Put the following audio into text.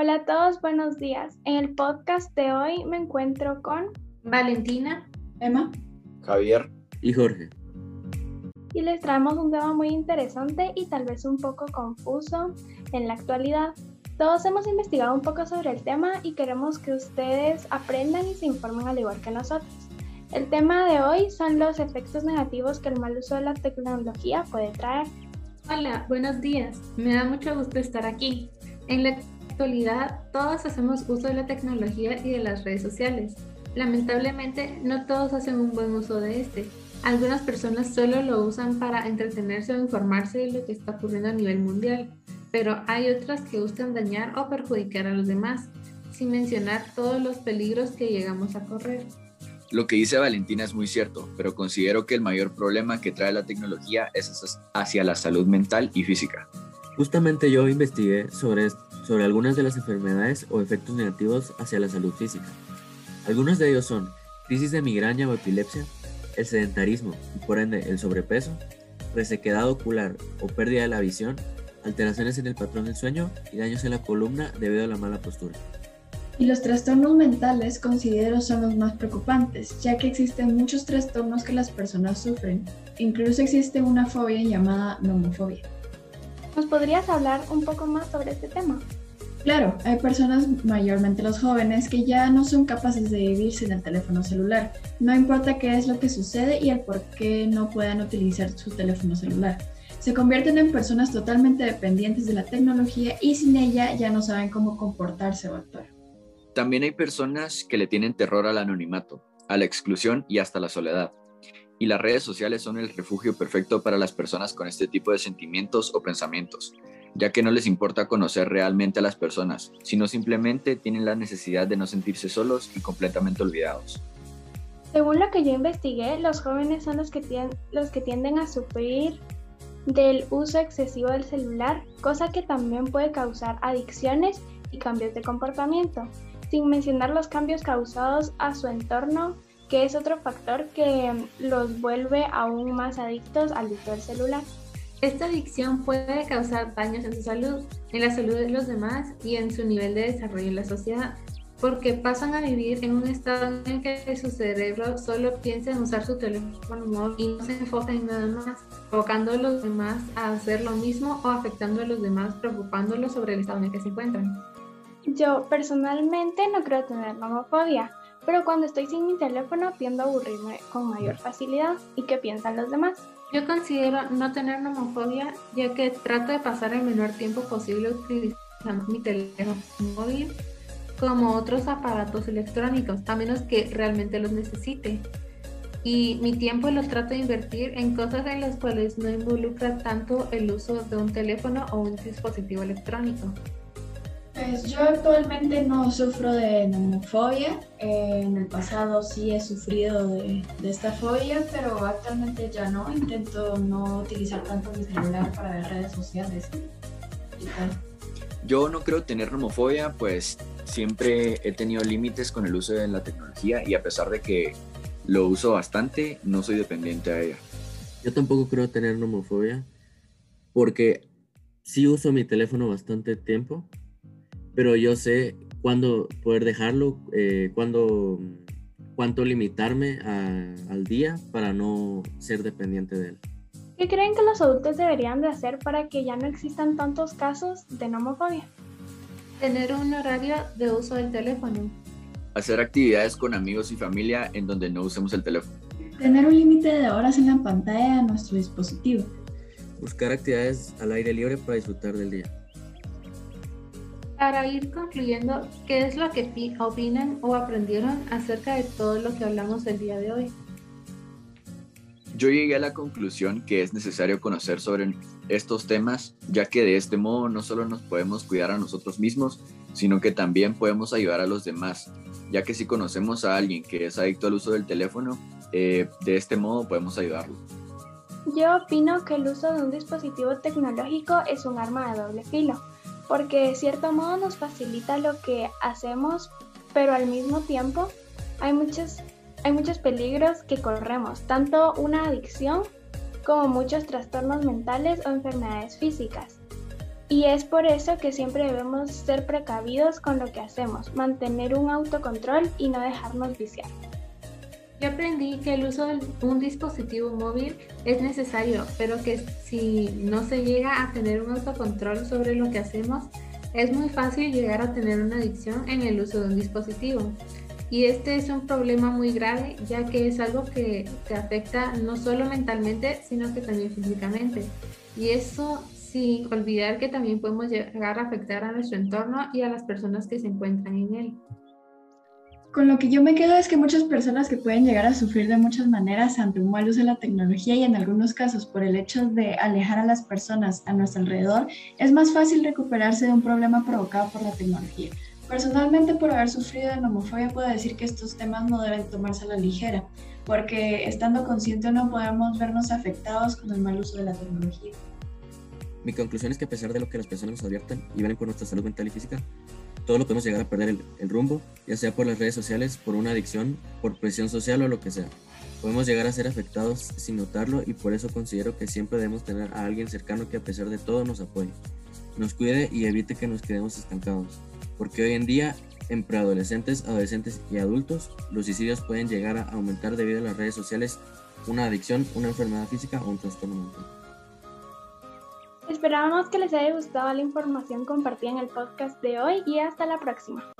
Hola a todos, buenos días. En el podcast de hoy me encuentro con Valentina, Emma, Javier y Jorge. Y les traemos un tema muy interesante y tal vez un poco confuso en la actualidad. Todos hemos investigado un poco sobre el tema y queremos que ustedes aprendan y se informen al igual que nosotros. El tema de hoy son los efectos negativos que el mal uso de la tecnología puede traer. Hola, buenos días. Me da mucho gusto estar aquí. En la actualidad, todos hacemos uso de la tecnología y de las redes sociales. Lamentablemente, no todos hacen un buen uso de este. Algunas personas solo lo usan para entretenerse o informarse de lo que está ocurriendo a nivel mundial, pero hay otras que buscan dañar o perjudicar a los demás, sin mencionar todos los peligros que llegamos a correr. Lo que dice Valentina es muy cierto, pero considero que el mayor problema que trae la tecnología es hacia la salud mental y física. Justamente yo investigué sobre, sobre algunas de las enfermedades o efectos negativos hacia la salud física. Algunos de ellos son crisis de migraña o epilepsia, el sedentarismo y por ende el sobrepeso, resequedad ocular o pérdida de la visión, alteraciones en el patrón del sueño y daños en la columna debido a la mala postura. Y los trastornos mentales considero son los más preocupantes, ya que existen muchos trastornos que las personas sufren. Incluso existe una fobia llamada nomofobia. ¿Nos podrías hablar un poco más sobre este tema? Claro, hay personas, mayormente los jóvenes, que ya no son capaces de vivir sin el teléfono celular. No importa qué es lo que sucede y el por qué no puedan utilizar su teléfono celular. Se convierten en personas totalmente dependientes de la tecnología y sin ella ya no saben cómo comportarse o actuar. También hay personas que le tienen terror al anonimato, a la exclusión y hasta la soledad y las redes sociales son el refugio perfecto para las personas con este tipo de sentimientos o pensamientos, ya que no les importa conocer realmente a las personas, sino simplemente tienen la necesidad de no sentirse solos y completamente olvidados. Según lo que yo investigué, los jóvenes son los que, tienden, a sufrir del uso excesivo del celular, cosa que también puede causar adicciones y cambios de comportamiento, sin mencionar los cambios causados a su entorno que es otro factor que los vuelve aún más adictos al uso del celular. Esta adicción puede causar daños en su salud, en la salud de los demás y en su nivel de desarrollo en la sociedad, porque pasan a vivir en un estado en que su cerebro solo piensa en usar su teléfono móvil y no se enfoca en nada más, provocando a los demás a hacer lo mismo o afectando a los demás, preocupándolos sobre el estado en el que se encuentran. Yo personalmente no creo tener nomofobia, pero cuando estoy sin mi teléfono tiendo a aburrirme con mayor facilidad. ¿Y qué piensan los demás? Yo considero no tener nomofobia ya que trato de pasar el menor tiempo posible utilizando mi teléfono móvil como otros aparatos electrónicos, a menos que realmente los necesite. Y mi tiempo lo trato de invertir en cosas en las cuales no involucra tanto el uso de un teléfono o un dispositivo electrónico. Pues yo actualmente no sufro de nomofobia. en el pasado sí he sufrido de, esta fobia, pero actualmente ya no. Intento no utilizar tanto mi celular para ver redes sociales Yo no creo tener nomofobia, pues siempre he tenido límites con el uso de la tecnología y a pesar de que lo uso bastante, no soy dependiente a ella. Yo tampoco creo tener nomofobia porque sí uso mi teléfono bastante tiempo pero yo sé cuándo poder dejarlo, eh, cuándo, cuánto limitarme al día para no ser dependiente de él. ¿Qué creen que los adultos deberían de hacer para que ya no existan tantos casos de nomofobia? Tener un horario de uso del teléfono. Hacer actividades con amigos y familia en donde no usemos el teléfono. Tener un límite de horas en la pantalla de nuestro dispositivo. Buscar actividades al aire libre para disfrutar del día. Para ir concluyendo, ¿qué es lo que opinan o aprendieron acerca de todo lo que hablamos el día de hoy? Yo llegué a la conclusión que es necesario conocer sobre estos temas, ya que de este modo no solo nos podemos cuidar a nosotros mismos, sino que también podemos ayudar a los demás, ya que si conocemos a alguien que es adicto al uso del teléfono, eh, de este modo podemos ayudarlo. Yo opino que el uso de un dispositivo tecnológico es un arma de doble filo porque de cierto modo nos facilita lo que hacemos, pero al mismo tiempo hay muchos, hay muchos peligros que corremos, tanto una adicción como muchos trastornos mentales o enfermedades físicas. Y es por eso que siempre debemos ser precavidos con lo que hacemos, mantener un autocontrol y no dejarnos viciar. Yo aprendí que el uso de un dispositivo móvil es necesario, pero que si no se llega a tener un autocontrol sobre lo que hacemos, es muy fácil llegar a tener una adicción en el uso de un dispositivo. Y este es un problema muy grave, ya que es algo que te afecta no solo mentalmente, sino que también físicamente. Y eso sin olvidar que también podemos llegar a afectar a nuestro entorno y a las personas que se encuentran en él. Con lo que yo me quedo es que muchas personas que pueden llegar a sufrir de muchas maneras ante un mal uso de la tecnología y en algunos casos por el hecho de alejar a las personas a nuestro alrededor, es más fácil recuperarse de un problema provocado por la tecnología. Personalmente, por haber sufrido de nomofobia, puedo decir que estos temas no deben tomarse a la ligera, porque estando consciente no podemos vernos afectados con el mal uso de la tecnología. Mi conclusión es que a pesar de lo que las personas nos advierten y ven por nuestra salud mental y física, todo lo podemos llegar a perder el, rumbo, ya sea por las redes sociales, por una adicción, por presión social o lo que sea. Podemos llegar a ser afectados sin notarlo y por eso considero que siempre debemos tener a alguien cercano que a pesar de todo nos apoye, nos cuide y evite que nos quedemos estancados. Porque hoy en día, en preadolescentes, adolescentes y adultos, los suicidios pueden llegar a aumentar debido a las redes sociales, una adicción, una enfermedad física o un trastorno mental. Esperamos que les haya gustado la información compartida en el podcast de hoy y hasta la próxima.